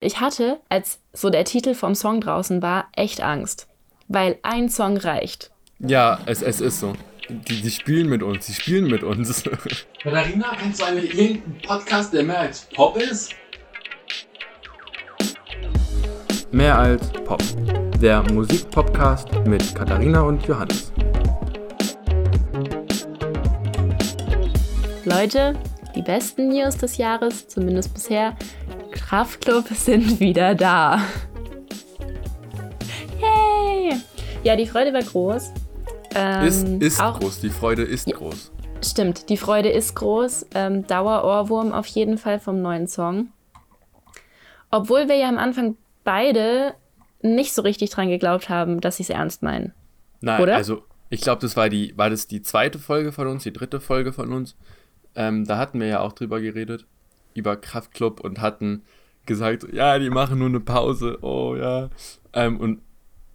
Ich hatte, als so der Titel vom Song draußen war, echt Angst. Weil ein Song reicht. Ja, es, es ist so. Die, die spielen mit uns, die spielen mit uns. Katharina, kennst du eigentlich irgendeinen Podcast, der mehr als Pop ist? Mehr als Pop. Der Musikpodcast mit Katharina und Johannes. Leute, die besten News des Jahres, zumindest bisher, Kraftclub sind wieder da. Yay! Ja, die Freude war groß. Ähm, ist ist auch, groß, die Freude ist ja, groß. Stimmt, die Freude ist groß. Ähm, Dauerohrwurm auf jeden Fall vom neuen Song. Obwohl wir ja am Anfang beide nicht so richtig dran geglaubt haben, dass sie es ernst meinen. Nein, Oder? also ich glaube, das war die, war das die zweite Folge von uns, die dritte Folge von uns. Ähm, da hatten wir ja auch drüber geredet über Kraftclub und hatten gesagt, ja, die machen nur eine Pause, oh ja. Ähm, und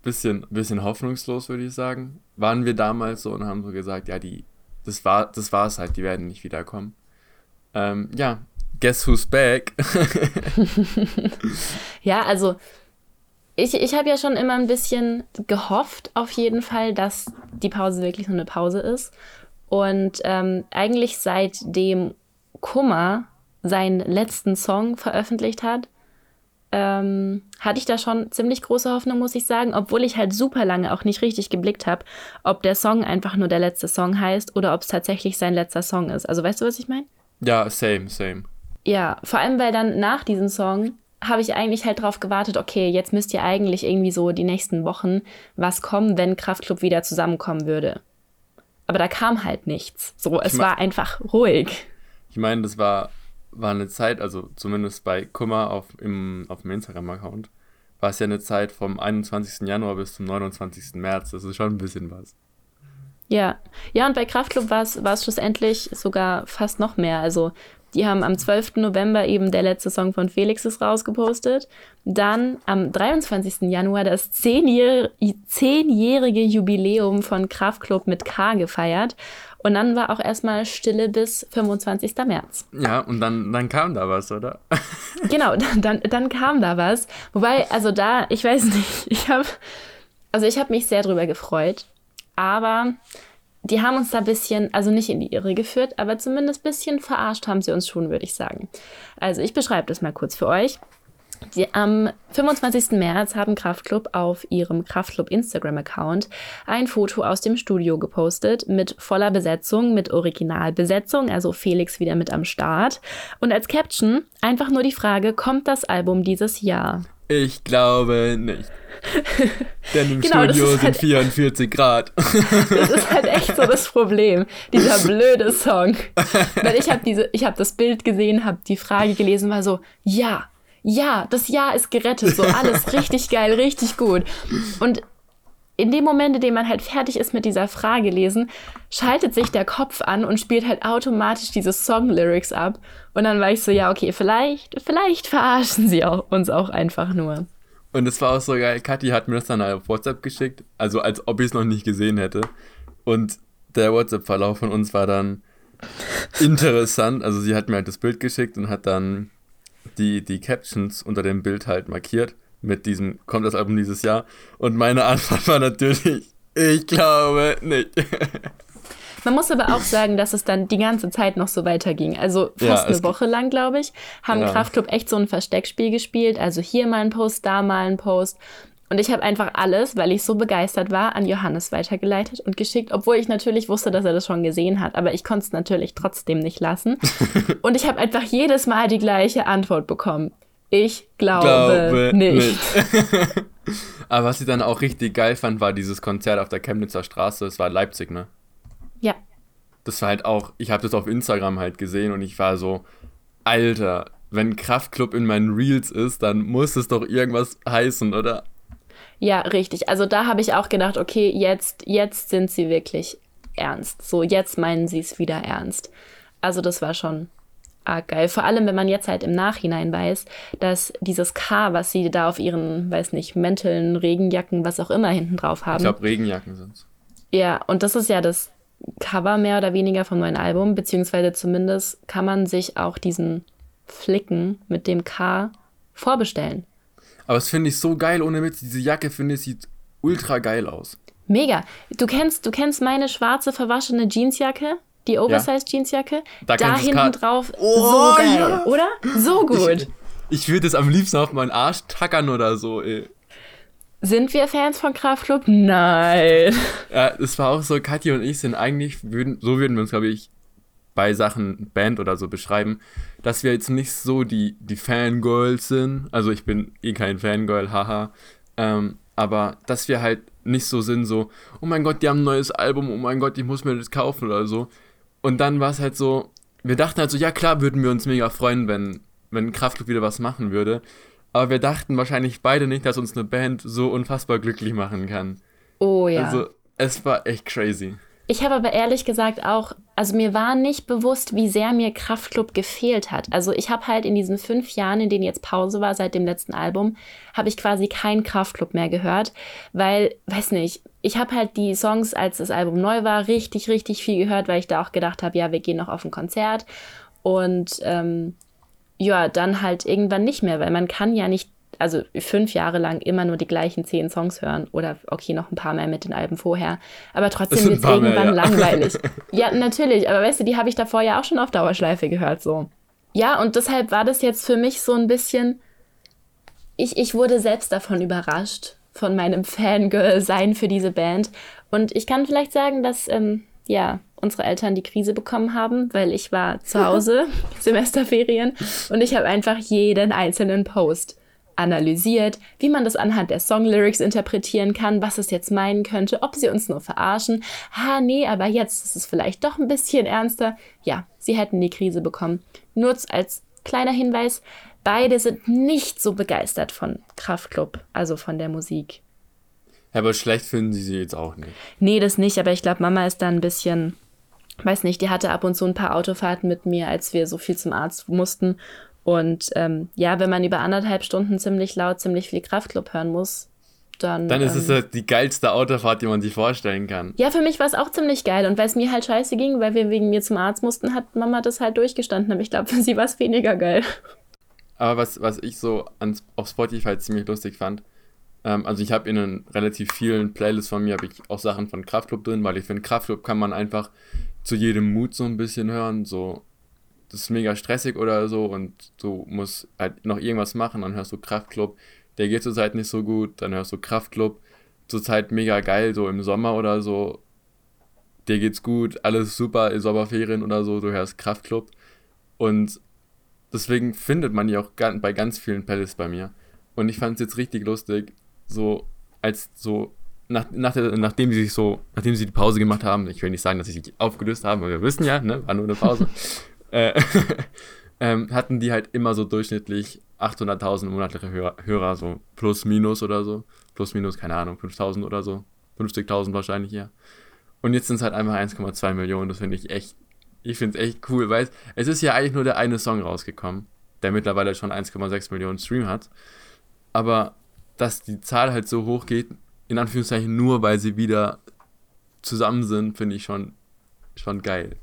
bisschen, bisschen hoffnungslos, würde ich sagen, waren wir damals so und haben so gesagt, ja, die, das war, das war's halt, die werden nicht wiederkommen. Ähm, ja, guess who's back? ja, also ich, ich habe ja schon immer ein bisschen gehofft, auf jeden Fall, dass die Pause wirklich nur eine Pause ist. Und ähm, eigentlich seitdem Kummer seinen letzten Song veröffentlicht hat, ähm, hatte ich da schon ziemlich große Hoffnung, muss ich sagen, obwohl ich halt super lange auch nicht richtig geblickt habe, ob der Song einfach nur der letzte Song heißt oder ob es tatsächlich sein letzter Song ist. Also weißt du, was ich meine? Ja, same, same. Ja, vor allem, weil dann nach diesem Song habe ich eigentlich halt drauf gewartet, okay, jetzt müsst ihr eigentlich irgendwie so die nächsten Wochen was kommen, wenn Kraftklub wieder zusammenkommen würde. Aber da kam halt nichts. So, es war einfach ruhig. Ich meine, das war war eine Zeit, also zumindest bei Kummer auf, im, auf dem Instagram-Account, war es ja eine Zeit vom 21. Januar bis zum 29. März. Das ist schon ein bisschen was. Ja, ja, und bei Kraftclub war es schlussendlich sogar fast noch mehr. Also die haben am 12. November eben der letzte Song von Felix ist rausgepostet. Dann am 23. Januar das zehnjährige Jubiläum von Kraftclub mit K gefeiert. Und dann war auch erstmal Stille bis 25. März. Ja, und dann, dann kam da was, oder? genau, dann, dann, dann kam da was. Wobei, also da, ich weiß nicht, ich habe, also ich habe mich sehr drüber gefreut. Aber die haben uns da ein bisschen, also nicht in die Irre geführt, aber zumindest ein bisschen verarscht haben sie uns schon, würde ich sagen. Also ich beschreibe das mal kurz für euch. Am 25. März haben Kraftklub auf ihrem Kraftklub Instagram-Account ein Foto aus dem Studio gepostet mit voller Besetzung, mit Originalbesetzung, also Felix wieder mit am Start. Und als Caption einfach nur die Frage, kommt das Album dieses Jahr? Ich glaube nicht. Denn im genau, Studio sind halt 44 Grad. Das ist halt echt so das Problem. Dieser blöde Song. Weil ich habe diese, ich habe das Bild gesehen, habe die Frage gelesen, war so, ja, ja, das Jahr ist gerettet, so alles richtig geil, richtig gut. Und in dem Moment, in dem man halt fertig ist mit dieser Frage lesen, schaltet sich der Kopf an und spielt halt automatisch diese Song-Lyrics ab. Und dann war ich so, ja, okay, vielleicht, vielleicht verarschen sie auch, uns auch einfach nur. Und es war auch so geil, Kathi hat mir das dann auf WhatsApp geschickt, also als ob ich es noch nicht gesehen hätte. Und der WhatsApp-Verlauf von uns war dann interessant. Also sie hat mir halt das Bild geschickt und hat dann die, die Captions unter dem Bild halt markiert mit diesem, kommt das Album dieses Jahr? Und meine Antwort war natürlich, ich glaube nicht. Man muss aber auch sagen, dass es dann die ganze Zeit noch so weiterging. Also fast ja, eine Woche lang, glaube ich, haben ja. Kraftclub echt so ein Versteckspiel gespielt. Also hier mal ein Post, da mal ein Post. Und ich habe einfach alles, weil ich so begeistert war, an Johannes weitergeleitet und geschickt, obwohl ich natürlich wusste, dass er das schon gesehen hat. Aber ich konnte es natürlich trotzdem nicht lassen. und ich habe einfach jedes Mal die gleiche Antwort bekommen. Ich glaube, glaube nicht. nicht. Aber was ich dann auch richtig geil fand, war dieses Konzert auf der Chemnitzer Straße. Es war Leipzig, ne? Ja. Das war halt auch, ich habe das auf Instagram halt gesehen und ich war so, Alter, wenn Kraftclub in meinen Reels ist, dann muss es doch irgendwas heißen, oder? Ja, richtig. Also da habe ich auch gedacht, okay, jetzt, jetzt sind sie wirklich ernst. So, jetzt meinen sie es wieder ernst. Also das war schon arg geil. Vor allem, wenn man jetzt halt im Nachhinein weiß, dass dieses K, was sie da auf ihren, weiß nicht, Mänteln, Regenjacken, was auch immer hinten drauf haben. Ich glaube, Regenjacken sind es. Ja, und das ist ja das Cover mehr oder weniger vom neuen Album, beziehungsweise zumindest kann man sich auch diesen Flicken mit dem K vorbestellen. Aber das finde ich so geil, ohne Witz. Diese Jacke, finde ich, sieht ultra geil aus. Mega. Du kennst, du kennst meine schwarze verwaschene Jeansjacke? Die Oversize Jeansjacke? Da Da, hinten drauf. Oh, so geil, ja. oder? So gut. Ich, ich würde es am liebsten auf meinen Arsch tackern oder so, ey. Sind wir Fans von Kraftklub? Nein. Ja, es war auch so, Katja und ich sind eigentlich, würden, so würden wir uns, glaube ich, bei Sachen Band oder so beschreiben, dass wir jetzt nicht so die, die Fangirls sind. Also ich bin eh kein Fangirl, haha. Ähm, aber dass wir halt nicht so sind, so, oh mein Gott, die haben ein neues Album, oh mein Gott, ich muss mir das kaufen oder so. Und dann war es halt so, wir dachten halt so, ja klar würden wir uns mega freuen, wenn, wenn Kraftklub wieder was machen würde. Aber wir dachten wahrscheinlich beide nicht, dass uns eine Band so unfassbar glücklich machen kann. Oh ja. Also, es war echt crazy. Ich habe aber ehrlich gesagt auch, also mir war nicht bewusst, wie sehr mir Kraftklub gefehlt hat. Also ich habe halt in diesen fünf Jahren, in denen jetzt Pause war seit dem letzten Album, habe ich quasi keinen Kraftklub mehr gehört, weil, weiß nicht, ich habe halt die Songs, als das Album neu war, richtig, richtig viel gehört, weil ich da auch gedacht habe, ja, wir gehen noch auf ein Konzert und ähm, ja, dann halt irgendwann nicht mehr, weil man kann ja nicht, also fünf Jahre lang immer nur die gleichen zehn Songs hören oder okay, noch ein paar mehr mit den Alben vorher, aber trotzdem wird es mehr, irgendwann ja. langweilig. Ja, natürlich, aber weißt du, die habe ich davor ja auch schon auf Dauerschleife gehört, so. Ja, und deshalb war das jetzt für mich so ein bisschen, ich, ich wurde selbst davon überrascht, von meinem Fangirl-Sein für diese Band. Und ich kann vielleicht sagen, dass, ähm, ja, unsere Eltern die Krise bekommen haben, weil ich war zu Hause, Semesterferien, und ich habe einfach jeden einzelnen Post analysiert, wie man das anhand der Songlyrics interpretieren kann, was es jetzt meinen könnte, ob sie uns nur verarschen. Ha, nee, aber jetzt ist es vielleicht doch ein bisschen ernster. Ja, sie hätten die Krise bekommen. Nur als kleiner Hinweis, beide sind nicht so begeistert von Kraftklub, also von der Musik. Ja, aber schlecht finden sie sie jetzt auch nicht. Nee, das nicht, aber ich glaube, Mama ist da ein bisschen, weiß nicht, die hatte ab und zu ein paar Autofahrten mit mir, als wir so viel zum Arzt mussten. Und ähm, ja, wenn man über anderthalb Stunden ziemlich laut, ziemlich viel Kraftclub hören muss, dann. Dann ist es ähm, halt die geilste Autofahrt, die man sich vorstellen kann. ja, für mich war es auch ziemlich geil. Und weil es mir halt scheiße ging, weil wir wegen mir zum Arzt mussten, hat Mama das halt durchgestanden. Aber ich glaube, für sie war es weniger geil. Aber was, was ich so an, auf Spotify ziemlich lustig fand, ähm, also ich habe in einen relativ vielen Playlists von mir habe ich auch Sachen von Kraftklub drin, weil ich finde, Kraftklub kann man einfach zu jedem Mut so ein bisschen hören. So, das ist mega stressig oder so und du musst halt noch irgendwas machen, dann hörst du Kraftklub. Der geht zurzeit nicht so gut, dann hörst du Kraftklub. Zurzeit mega geil, so im Sommer oder so. Dir geht's gut, alles super, Sommerferien oder so, du hörst Kraftklub. Und deswegen findet man die auch bei ganz vielen Playlists bei mir. Und ich fand es jetzt richtig lustig, so als so, nach, nach der, nachdem sie sich so, nachdem sie die Pause gemacht haben, ich will nicht sagen, dass sie sich aufgelöst haben, weil wir wissen ja, ne, war nur eine Pause, äh, ähm, hatten die halt immer so durchschnittlich 800.000 monatliche Hörer, Hörer, so plus minus oder so. Plus minus, keine Ahnung, 5.000 oder so. 50.000 wahrscheinlich, ja. Und jetzt sind es halt einfach 1,2 Millionen. Das finde ich echt, ich finde es echt cool, weil es ist ja eigentlich nur der eine Song rausgekommen, der mittlerweile schon 1,6 Millionen Stream hat. Aber dass die Zahl halt so hoch geht, in Anführungszeichen nur, weil sie wieder zusammen sind, finde ich schon, schon geil.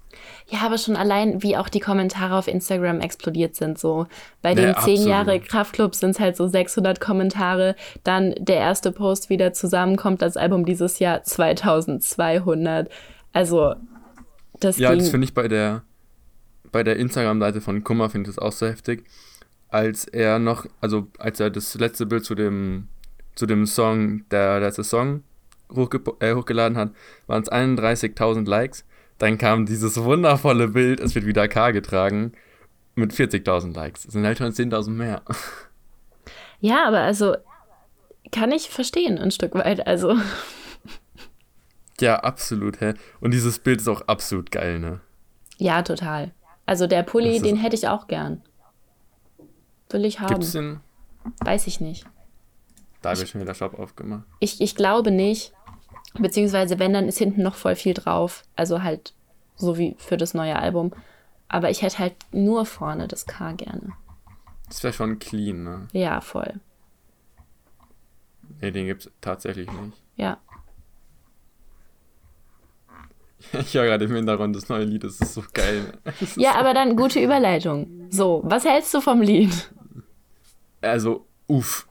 Ja, aber schon allein, wie auch die Kommentare auf Instagram explodiert sind. So bei den zehn absolut. Jahre Kraftclub sind es halt so 600 Kommentare. Dann der erste Post wieder zusammenkommt, das Album dieses Jahr 2200. Also, das Ja, das finde ich bei der, bei der Instagram-Seite von Kummer finde ich das auch so heftig. Als er noch, also als er das letzte Bild zu dem, zu dem Song, der letzte Song hochge äh, hochgeladen hat, waren es 31.000 Likes. Dann kam dieses wundervolle Bild, es wird wieder K getragen, mit 40.000 Likes. Das sind halt schon 10.000 mehr. ja, aber also kann ich verstehen ein Stück weit. Also, Ja, absolut, hä? Und dieses Bild ist auch absolut geil, ne? ja, total. Also der Pulli, den hätte ich auch gern. Will ich haben. Gibt es den? Weiß ich nicht. Da wird schon wieder Shop aufgemacht. Ich, ich glaube nicht. Beziehungsweise, wenn, dann ist hinten noch voll viel drauf. Also halt so wie für das neue Album. Aber ich hätte halt nur vorne das K gerne. Das wäre schon clean, ne? Ja, voll. Ne, den gibt's tatsächlich nicht. Ja. Ich höre gerade im Hintergrund das neue Lied, das ist so geil. Ist Ja, aber dann gute Überleitung. So, was hältst du vom Lied? also, uff.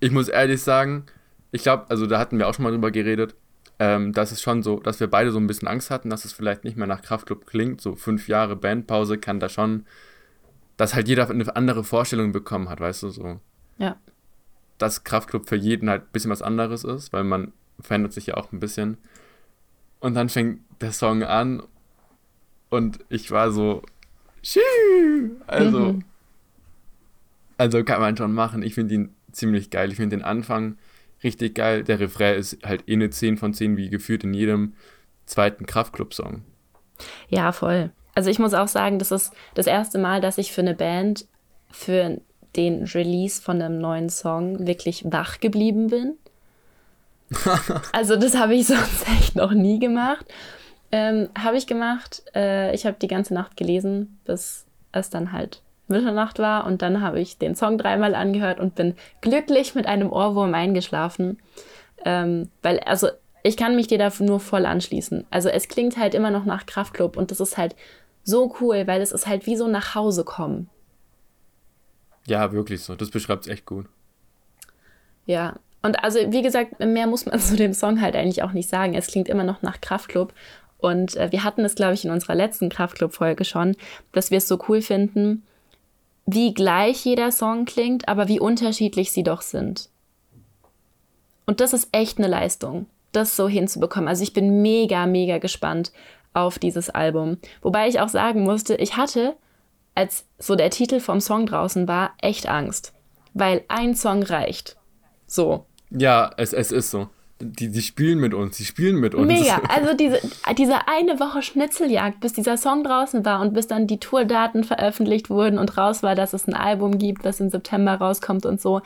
Ich muss ehrlich sagen, ich glaube, also da hatten wir auch schon mal drüber geredet, ähm, dass es schon so, dass wir beide so ein bisschen Angst hatten, dass es vielleicht nicht mehr nach Kraftclub klingt. So fünf Jahre Bandpause kann da schon, dass halt jeder eine andere Vorstellung bekommen hat, weißt du, so. Ja. Dass Kraftclub für jeden halt ein bisschen was anderes ist, weil man verändert sich ja auch ein bisschen. Und dann fängt der Song an und ich war so, also, Mhm. also kann man schon machen. Ich finde ihn ziemlich geil. Ich finde den Anfang richtig geil. Der Refrain ist halt eh eine 10 von 10, wie gefühlt in jedem zweiten Kraftclub-Song. Ja, voll. Also ich muss auch sagen, das ist das erste Mal, dass ich für eine Band für den Release von einem neuen Song wirklich wach geblieben bin. also das habe ich sonst echt noch nie gemacht. Ähm, habe ich gemacht. Äh, ich habe die ganze Nacht gelesen, bis es dann halt Mitternacht war und dann habe ich den Song dreimal angehört und bin glücklich mit einem Ohrwurm eingeschlafen. Ähm, weil, also ich kann mich dir da nur voll anschließen. Also es klingt halt immer noch nach Kraftclub und das ist halt so cool, weil es ist halt wie so nach Hause kommen. Ja, wirklich so. Das beschreibt es echt gut. Ja. Und also, wie gesagt, mehr muss man zu dem Song halt eigentlich auch nicht sagen. Es klingt immer noch nach Kraftclub. Und äh, wir hatten es, glaube ich, in unserer letzten Kraftclub-Folge schon, dass wir es so cool finden, wie gleich jeder Song klingt, aber wie unterschiedlich sie doch sind. Und das ist echt eine Leistung, das so hinzubekommen. Also ich bin mega, mega gespannt auf dieses Album. Wobei ich auch sagen musste, ich hatte, als so der Titel vom Song draußen war, echt Angst. Weil ein Song reicht. So. Ja, es, es ist so. Die, die spielen mit uns, die spielen mit uns. Mega. Also diese, diese eine Woche Schnitzeljagd, bis dieser Song draußen war und bis dann die Tourdaten veröffentlicht wurden und raus war, dass es ein Album gibt, das im September rauskommt und so.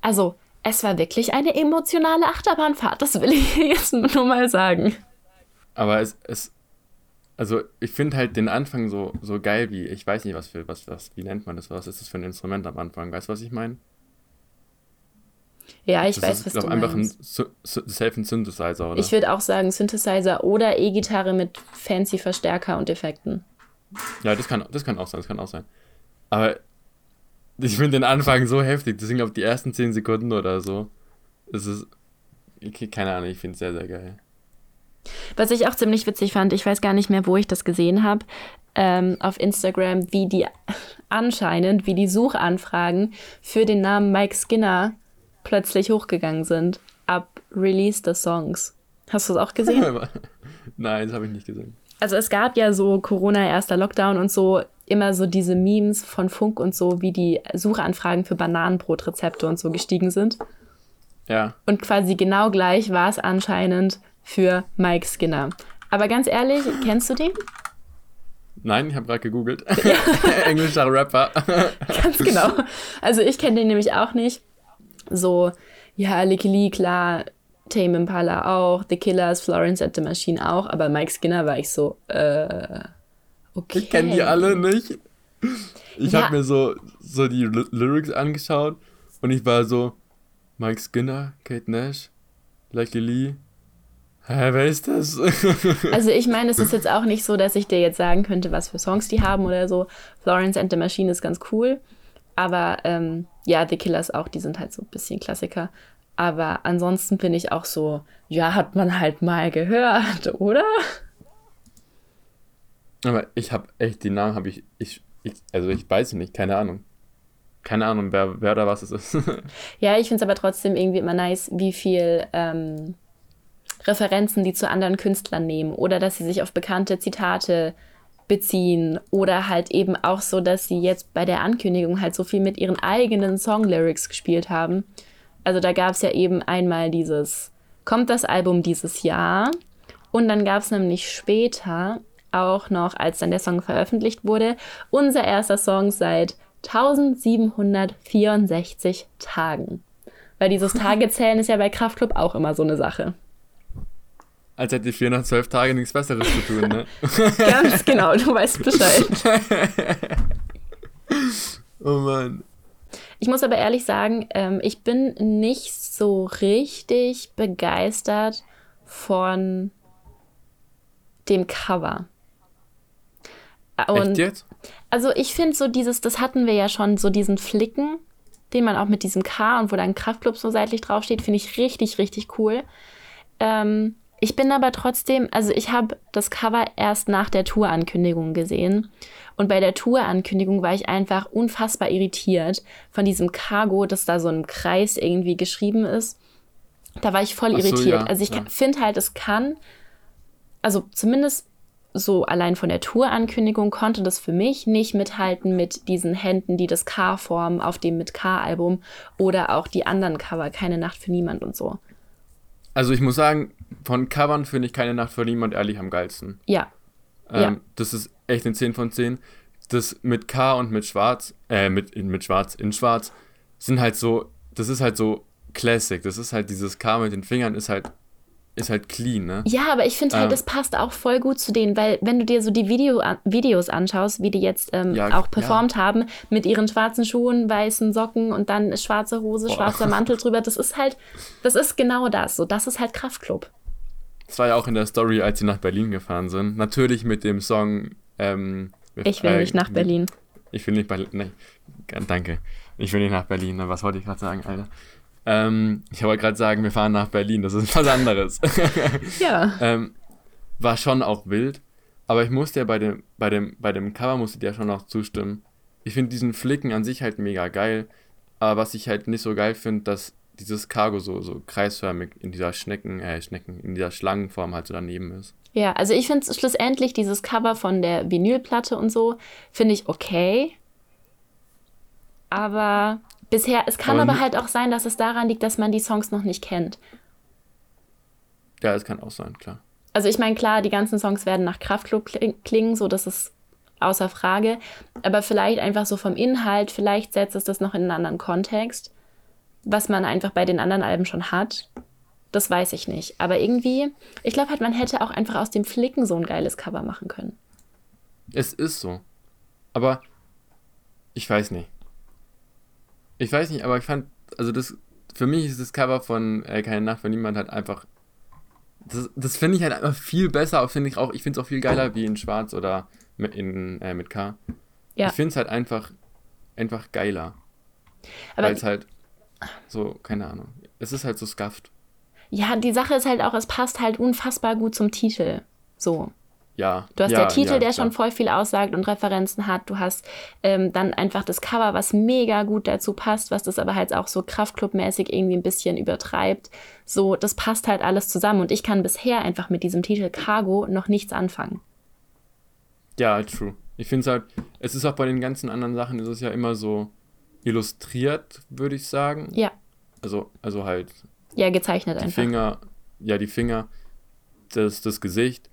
Also, es war wirklich eine emotionale Achterbahnfahrt, das will ich jetzt nur mal sagen. Aber es, es also ich finde halt den Anfang so, so geil wie, ich weiß nicht, was für, was, was, wie nennt man das, was ist das für ein Instrument am Anfang, weißt du, was ich meine? Ja, ich Das weiß, ist, was glaub, du einfach meinst. ein Sy- Sy- Self- Synthesizer, oder? Ich würde auch sagen Synthesizer oder E-Gitarre mit fancy Verstärker und Effekten. ja, das kann, das kann auch sein, das kann auch sein. Aber ich finde den Anfang so heftig, sind, glaube ich, die ersten 10 Sekunden oder so. Es ist, ich, keine Ahnung, ich finde es sehr, sehr geil. Was ich auch ziemlich witzig fand, ich weiß gar nicht mehr, wo ich das gesehen habe, ähm, auf Instagram, wie die anscheinend, wie die Suchanfragen für den Namen Mike Skinner plötzlich hochgegangen sind. Ab Release des Songs. Hast du es auch gesehen? Nein, das habe ich nicht gesehen. Also es gab ja so Corona, erster Lockdown und so immer so diese Memes von Funk und so, wie die Suchanfragen für Bananenbrotrezepte und so gestiegen sind. Ja, Und quasi genau gleich war es anscheinend für Mike Skinner. Aber ganz ehrlich, kennst du den? nein, ich habe gerade gegoogelt. Englischer Rapper. Ganz genau. Also ich kenne den nämlich auch nicht. So, ja, Licky Lee, klar, Tame Impala auch, The Killers, Florence and the Machine auch, aber Mike Skinner war ich so, äh, okay. Ich kenne die alle nicht. Ich Ja. habe mir so, so die Ly- Lyrics angeschaut und ich war so, Mike Skinner, Kate Nash, Lucky Lee. Hä, wer ist das? Also ich meine, es ist jetzt auch nicht so, dass ich dir jetzt sagen könnte, was für Songs die haben oder so. Florence and the Machine ist ganz cool, aber ähm, ja, The Killers auch, die sind halt so ein bisschen Klassiker. Aber ansonsten bin ich auch so, ja, hat man halt mal gehört, oder? Aber ich habe echt, die Namen habe ich, ich, ich, also ich weiß nicht, keine Ahnung. Keine Ahnung, wer, wer da was es ist. Ja, ich finde es aber trotzdem irgendwie immer nice, wie viel ähm, Referenzen die zu anderen Künstlern nehmen oder dass sie sich auf bekannte Zitate beziehen oder halt eben auch so, dass sie jetzt bei der Ankündigung halt so viel mit ihren eigenen Songlyrics gespielt haben. Also da gab es ja eben einmal dieses, kommt das Album dieses Jahr und dann gab es nämlich später auch noch, als dann der Song veröffentlicht wurde, unser erster Song seit 1764 Tagen. Weil dieses Tagezählen ist ja bei Kraftclub auch immer so eine Sache. Als hätte ich 412 Tage nichts Besseres zu tun, ne? Ganz genau, du weißt Bescheid. oh Mann. Ich muss aber ehrlich sagen, ähm, ich bin nicht so richtig begeistert von dem Cover. Und Echt jetzt? also ich finde so dieses, das hatten wir ja schon, so diesen Flicken den man auch mit diesem K und wo dann Kraftclub so seitlich draufsteht, finde ich richtig, richtig cool. Ähm, ich bin aber trotzdem, also ich habe das Cover erst nach der Tour-Ankündigung gesehen. Und bei der Tour-Ankündigung war ich einfach unfassbar irritiert von diesem Cargo, das da so im Kreis irgendwie geschrieben ist. Da war ich voll so, irritiert. ja, also ich ja. finde halt, es kann, also zumindest so allein von der Tour-Ankündigung konnte das für mich nicht mithalten mit diesen Händen, die das K formen auf dem mit K-Album oder auch die anderen Cover, Keine Nacht für niemand und so. Also ich muss sagen, von Covern finde ich keine Nacht für niemand ehrlich am geilsten. Ja, Ähm, Ja. Das ist echt eine 10 von 10. Das mit K und mit Schwarz, äh, mit, in, mit Schwarz, in Schwarz, sind halt so, das ist halt so Classic. Das ist halt dieses K mit den Fingern, ist halt, ist halt clean, ne? Ja, aber ich finde halt, Ähm. das passt auch voll gut zu denen, weil wenn du dir so die Video, Videos anschaust, wie die jetzt ähm, Ja, auch performt haben, mit ihren schwarzen Schuhen, weißen Socken und dann schwarze Hose, Boah. schwarzer Mantel drüber, das ist halt, das ist genau das. So, das ist halt Kraftclub. Das war ja auch in der Story, als sie nach Berlin gefahren sind. Natürlich mit dem Song, ähm, Ich will äh, nicht nach Berlin. Ich will nicht Berlin. Nee, danke. Ich will nicht nach Berlin. Was wollte ich gerade sagen, Alter? Ähm, ich wollte gerade sagen, wir fahren nach Berlin. Das ist was anderes. Ja. ähm, war schon auch wild. Aber ich musste ja bei dem, bei dem, bei dem Cover musste dir ja schon noch zustimmen. Ich finde diesen Flicken an sich halt mega geil. Aber was ich halt nicht so geil finde, dass dieses Cargo so, so kreisförmig in dieser Schnecken, äh, Schnecken, in dieser Schlangenform halt so daneben ist. Ja, also ich finde schlussendlich dieses Cover von der Vinylplatte und so, finde ich okay. Aber bisher, es kann Aber aber, halt auch sein, dass es daran liegt, dass man die Songs noch nicht kennt. Ja, das kann auch sein, klar. Also ich meine, klar, die ganzen Songs werden nach Kraftklub kling- klingen, so das ist außer Frage. Aber vielleicht einfach so vom Inhalt, vielleicht setzt es das noch in einen anderen Kontext, was man einfach bei den anderen Alben schon hat. Das weiß ich nicht. Aber irgendwie, ich glaube halt, man hätte auch einfach aus dem Flicken so ein geiles Cover machen können. Es ist so. Aber ich weiß nicht. Ich weiß nicht, aber ich fand, also das, für mich ist das Cover von äh, Keine Nacht, wenn niemand halt einfach, das, das finde ich halt einfach viel besser, finde ich auch, ich finde es auch viel geiler wie in Schwarz oder mit, in, äh, mit K. Ja. Ich finde es halt einfach, einfach geiler. Weil es halt so, keine Ahnung, es ist halt so scuffed. ja, die Sache ist halt auch, es passt halt unfassbar gut zum Titel. So. Ja. Du hast ja, der Titel, ja, der schon voll viel aussagt und Referenzen hat. Du hast ähm, dann einfach das Cover, was mega gut dazu passt, was das aber halt auch so Kraftclub-mäßig irgendwie ein bisschen übertreibt. So, das passt halt alles zusammen. Und ich kann bisher einfach mit diesem Titel Cargo noch nichts anfangen. Ja, true. Ich finde es halt, es ist auch bei den ganzen anderen Sachen, ist es ja immer so illustriert, würde ich sagen. Ja, Also, also halt ja, gezeichnet die einfach. Finger, ja, die Finger, das, das Gesicht.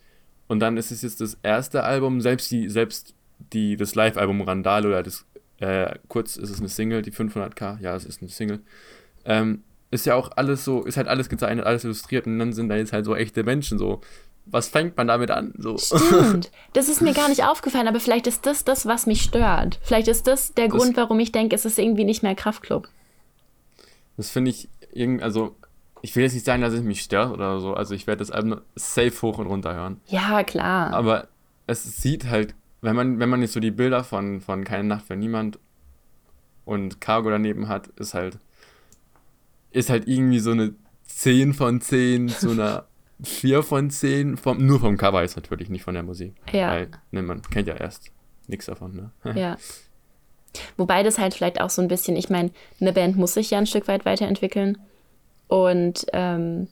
Und dann ist es jetzt das erste Album, selbst die, selbst die, das Live-Album Randale oder das, äh, kurz ist es eine Single, die 500k, ja, es ist eine Single. Ähm, ist ja auch alles so, ist halt alles gezeichnet, alles illustriert und dann sind da jetzt halt so echte Menschen so. Was fängt man damit an? So. Stimmt. Das ist mir gar nicht aufgefallen, aber vielleicht ist das das, was mich stört. Vielleicht ist das der Das- Grund, warum ich denke, es ist irgendwie nicht mehr Kraftclub. Das finde ich irgendwie, also ich will jetzt nicht sagen, dass es mich stört oder so. Also ich werde das Album safe hoch und runter hören. Ja, klar. Aber es sieht halt, wenn man, wenn man jetzt so die Bilder von, von Keine Nacht für niemand und Cargo daneben hat, ist halt, ist halt irgendwie so eine 10 von 10 zu einer 4 von 10, vom, nur vom Cover ist natürlich, nicht von der Musik. Ja. Weil, ne, man kennt ja erst nichts davon, ne? Ja. Wobei das halt vielleicht auch so ein bisschen, ich meine, eine Band muss sich ja ein Stück weit weiterentwickeln. Und ähm,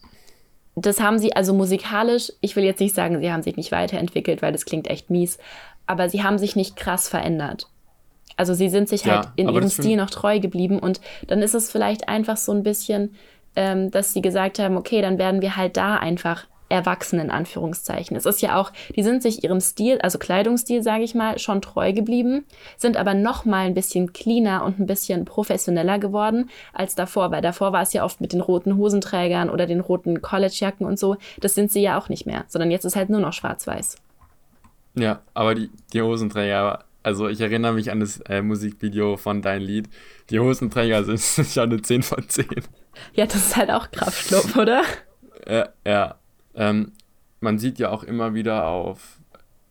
das haben sie, also musikalisch, ich will jetzt nicht sagen, sie haben sich nicht weiterentwickelt, weil das klingt echt mies, aber sie haben sich nicht krass verändert. Also sie sind sich Ja, halt in ihrem Stil noch treu geblieben und dann ist es vielleicht einfach so ein bisschen, ähm, dass sie gesagt haben, okay, dann werden wir halt da einfach erwachsen in Anführungszeichen. Es ist ja auch, die sind sich ihrem Stil, also Kleidungsstil, sage ich mal, schon treu geblieben, sind aber noch mal ein bisschen cleaner und ein bisschen professioneller geworden als davor, weil davor war es ja oft mit den roten Hosenträgern oder den roten Collegejacken und so. Das sind sie ja auch nicht mehr, sondern jetzt ist halt nur noch schwarz-weiß. Ja, aber die, die Hosenträger, also ich erinnere mich an das äh, Musikvideo von Dein Lied. Die Hosenträger sind schon eine 10 von 10. Ja, das ist halt auch Kraftclub, oder? Ja, ja. Ähm, man sieht ja auch immer wieder auf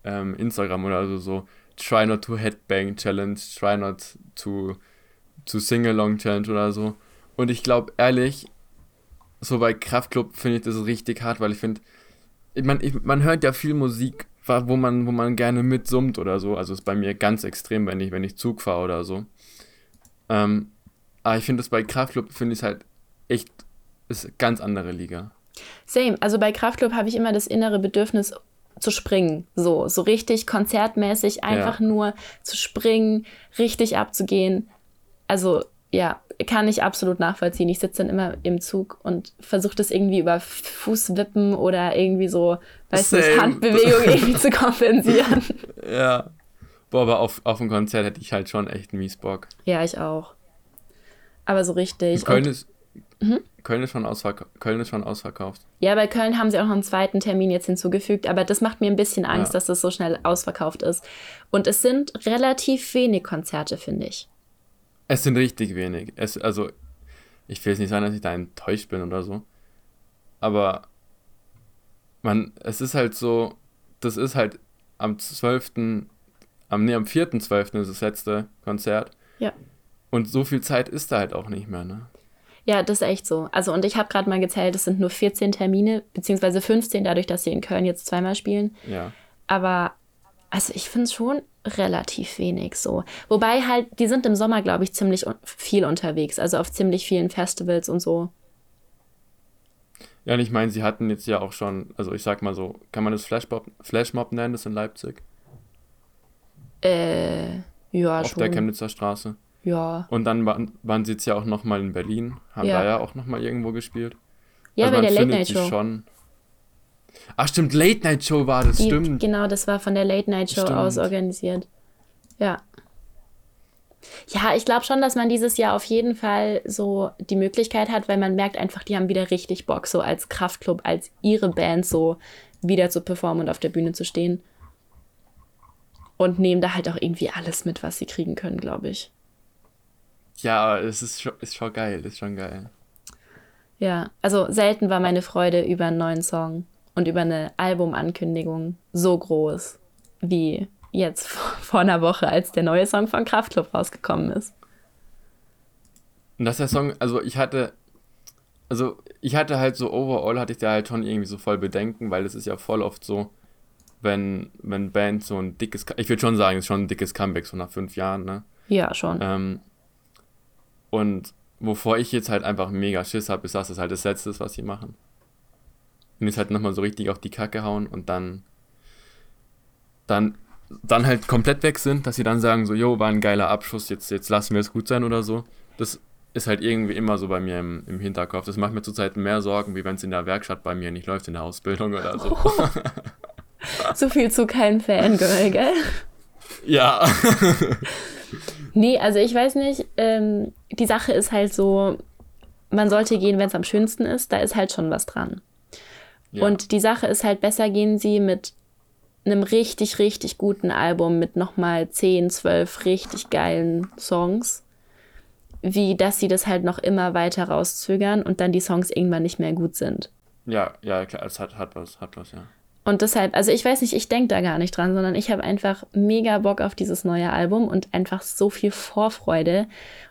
ähm, Instagram oder so, so Try not to headbang challenge, try not to zu Singalong Challenge oder so. Und ich glaube ehrlich, so bei Kraftclub finde ich das richtig hart, weil ich finde, man, ich, man hört ja viel Musik, wo man, wo man gerne mitsummt oder so. Also ist bei mir ganz extrem, wenn ich, wenn ich Zug fahre oder so. Ähm, aber ich finde das bei Kraftclub, finde ich es halt echt, ist ganz andere Liga. Same. Also bei Kraftclub habe ich immer das innere Bedürfnis zu springen. So, so richtig konzertmäßig, einfach ja. nur zu springen, richtig abzugehen. Also ja, kann ich absolut nachvollziehen. Ich sitze dann immer im Zug und versuche das irgendwie über Fußwippen oder irgendwie so, weißt du, Handbewegung irgendwie zu kompensieren. Ja. Boah, aber auf, auf ein Konzert hätte ich halt schon echt einen mies Bock. Ja, ich auch. Aber so richtig. Köln ist, mhm. Köln, ist schon Köln ist schon ausverkauft. Ja, bei Köln haben sie auch noch einen zweiten Termin jetzt hinzugefügt, aber das macht mir ein bisschen Angst, ja. dass das so schnell ausverkauft ist. Und es sind relativ wenig Konzerte, finde ich. Es sind richtig wenig. Es, also, ich will jetzt nicht sagen, dass ich da enttäuscht bin oder so. Aber man, es ist halt so, das ist halt am 12., am, nee, am 4.12. ist das letzte Konzert. Ja. Und so viel Zeit ist da halt auch nicht mehr, ne? Ja, das ist echt so. Also, und ich habe gerade mal gezählt, es sind nur 14 Termine, beziehungsweise 15, dadurch, dass sie in Köln jetzt zweimal spielen. Ja. Aber, also ich finde es schon relativ wenig so. Wobei halt, die sind im Sommer, glaube ich, ziemlich viel unterwegs, also auf ziemlich vielen Festivals und so. Ja, und ich meine, sie hatten jetzt ja auch schon, also ich sag mal so, kann man das Flashmob, Flashmob nennen, das in Leipzig? Äh, ja, Auf schon. der Chemnitzer Straße. Ja. Und dann waren, waren sie jetzt ja auch nochmal in Berlin, haben ja. da ja auch nochmal irgendwo gespielt. Ja, also bei der Late Night Show. Schon, Ach stimmt, Late Night Show war das, Die, stimmt. Genau, das war von der Late Night Show stimmt. aus organisiert. Ja. Ja, ich glaube schon, dass man dieses Jahr auf jeden Fall so die Möglichkeit hat, weil man merkt einfach, die haben wieder richtig Bock, so als Kraftclub, als ihre Band so wieder zu performen und auf der Bühne zu stehen. Und nehmen da halt auch irgendwie alles mit, was sie kriegen können, glaube ich. Ja, es ist schon, ist schon geil, ist schon geil. Ja, also selten war meine Freude über einen neuen Song und über eine Albumankündigung so groß wie jetzt vor einer Woche, als der neue Song von Kraftklub rausgekommen ist. Und das ist der Song, also ich hatte, also ich hatte halt so overall hatte ich da halt schon irgendwie so voll Bedenken, weil es ist ja voll oft so, wenn, wenn Bands so ein dickes, ich würde schon sagen, es ist schon ein dickes Comeback, so nach fünf Jahren, ne? Ja, schon. Ähm, und wovor ich jetzt halt einfach mega Schiss habe, ist, dass das halt das Letzte ist, was sie machen und jetzt halt nochmal so richtig auf die Kacke hauen und dann, dann, dann halt komplett weg sind, dass sie dann sagen, so, jo, war ein geiler Abschuss, jetzt, jetzt lassen wir es gut sein oder so. Das ist halt irgendwie immer so bei mir im, im Hinterkopf. Das macht mir zurzeit mehr Sorgen, wie wenn es in der Werkstatt bei mir nicht läuft, in der Ausbildung oder so. Oh. so viel zu keinem Fangirl, gell? Ja. nee, also ich weiß nicht, ähm, die Sache ist halt so, man sollte gehen, wenn es am schönsten ist, da ist halt schon was dran. Und die Sache ist halt, besser gehen sie mit einem richtig, richtig guten Album mit nochmal 10, 12 richtig geilen Songs, wie dass sie das halt noch immer weiter rauszögern und dann die Songs irgendwann nicht mehr gut sind. Ja, ja, klar, es hat, hat was, hat was, ja. Und deshalb, also ich weiß nicht, ich denke da gar nicht dran, sondern ich habe einfach mega Bock auf dieses neue Album und einfach so viel Vorfreude.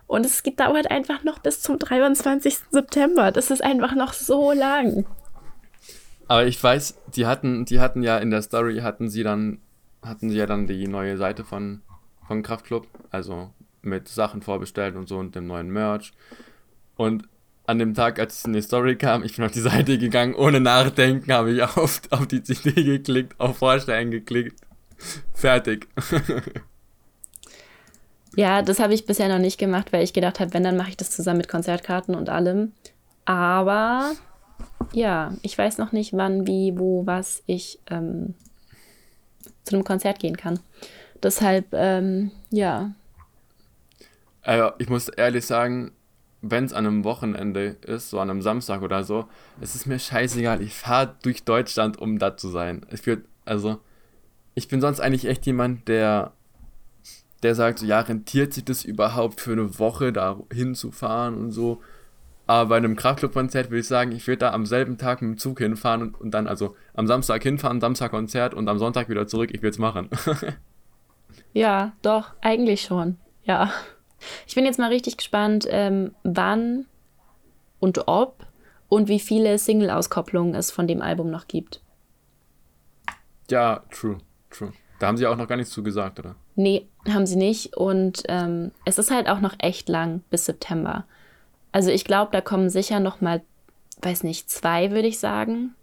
Und es dauert einfach noch bis zum 23. September. Das ist einfach noch so lang. Aber ich weiß, die hatten, die hatten ja in der Story hatten sie dann, hatten sie ja dann die neue Seite von, von Kraftclub, also mit Sachen vorbestellt und so und dem neuen Merch. Und an dem Tag, als es in die Story kam, ich bin auf die Seite gegangen, ohne nachdenken, habe ich auf, auf die CD geklickt, auf Vorstellen geklickt. Fertig. ja, das habe ich bisher noch nicht gemacht, weil ich gedacht habe, wenn, dann mache ich das zusammen mit Konzertkarten und allem. Aber ja, ich weiß noch nicht, wann, wie, wo, was ich ähm, zu einem Konzert gehen kann. Deshalb, ähm, ja. Also ich muss ehrlich sagen, wenn es an einem Wochenende ist, so an einem Samstag oder so, es ist mir scheißegal. Ich fahre durch Deutschland, um da zu sein. Ich würde, also, ich bin sonst eigentlich echt jemand, der, der sagt, so, ja, rentiert sich das überhaupt für eine Woche da hinzufahren und so. Aber bei einem Kraftclub-Konzert würde ich sagen, ich würde da am selben Tag mit dem Zug hinfahren und, und dann also am Samstag hinfahren, Samstag Konzert und am Sonntag wieder zurück. Ich will es machen. ja, doch, eigentlich schon. Ja. Ich bin jetzt mal richtig gespannt, ähm, wann und ob und wie viele Single-Auskopplungen es von dem Album noch gibt. Ja, true, true. Da haben sie auch noch gar nichts zu gesagt, oder? Nee, haben sie nicht. Und ähm, es ist halt auch noch echt lang bis September. Also ich glaube, da kommen sicher noch mal, weiß nicht, zwei, würde ich sagen.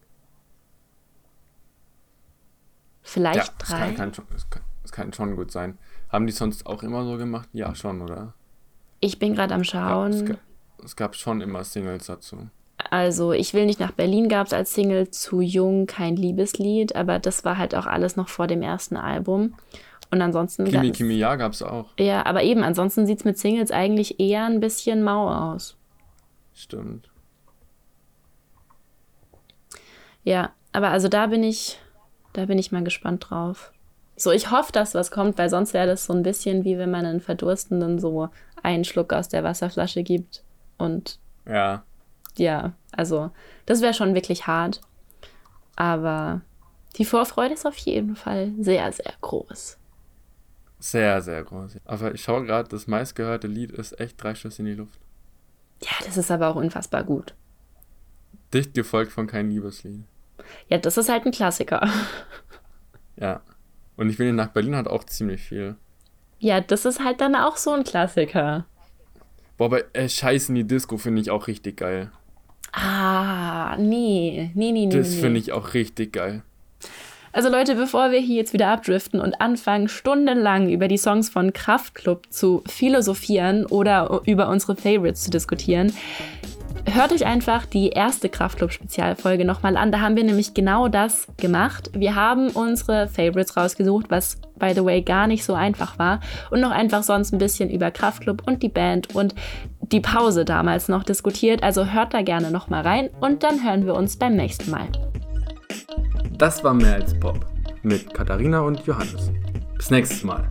Vielleicht ja, drei. kann, kann kann, das kann schon gut sein. Haben die sonst auch immer so gemacht? Ja, schon, oder? Ich bin gerade am Ja, Schauen. es, gab, es gab schon immer Singles dazu. Also, ich will nicht nach Berlin gab es als Single zu jung kein Liebeslied, aber das war halt auch alles noch vor dem ersten Album. Und ansonsten. Kimi Kimi Ja gab es auch. Ja, aber eben, ansonsten sieht es mit Singles eigentlich eher ein bisschen mau aus. Stimmt. Ja, aber also da bin ich, da bin ich mal gespannt drauf. So, ich hoffe, dass was kommt, weil sonst wäre das so ein bisschen wie wenn man einen Verdurstenden so einen Schluck aus der Wasserflasche gibt. Und Ja. ja, also das wäre schon wirklich hart. Aber die Vorfreude ist auf jeden Fall sehr, sehr groß. Sehr, sehr groß. Aber ich schaue gerade, das meistgehörte Lied ist echt drei Schüsse in die Luft. Ja, das ist aber auch unfassbar gut. Dicht gefolgt von kein Liebeslied. Ja, das ist halt ein Klassiker. Ja. Und ich will nach Berlin hat auch ziemlich viel. Ja, das ist halt dann auch so ein Klassiker. Boah, aber äh, Scheiß in die Disco finde ich auch richtig geil. Ah, nee, nee, nee, nee. Das nee. finde ich auch richtig geil. Also Leute, bevor wir hier jetzt wieder abdriften und anfangen, stundenlang über die Songs von Kraftklub zu philosophieren oder über unsere Favorites zu diskutieren, hört euch einfach die erste Kraftklub-Spezialfolge nochmal an. Da haben wir nämlich genau das gemacht. Wir haben unsere Favorites rausgesucht, was, by the way, gar nicht so einfach war. Und noch einfach sonst ein bisschen über Kraftklub und die Band und die Pause damals noch diskutiert. Also hört da gerne nochmal rein und dann hören wir uns beim nächsten Mal. Das war mehr als Pop mit Katharina und Johannes. Bis nächstes Mal.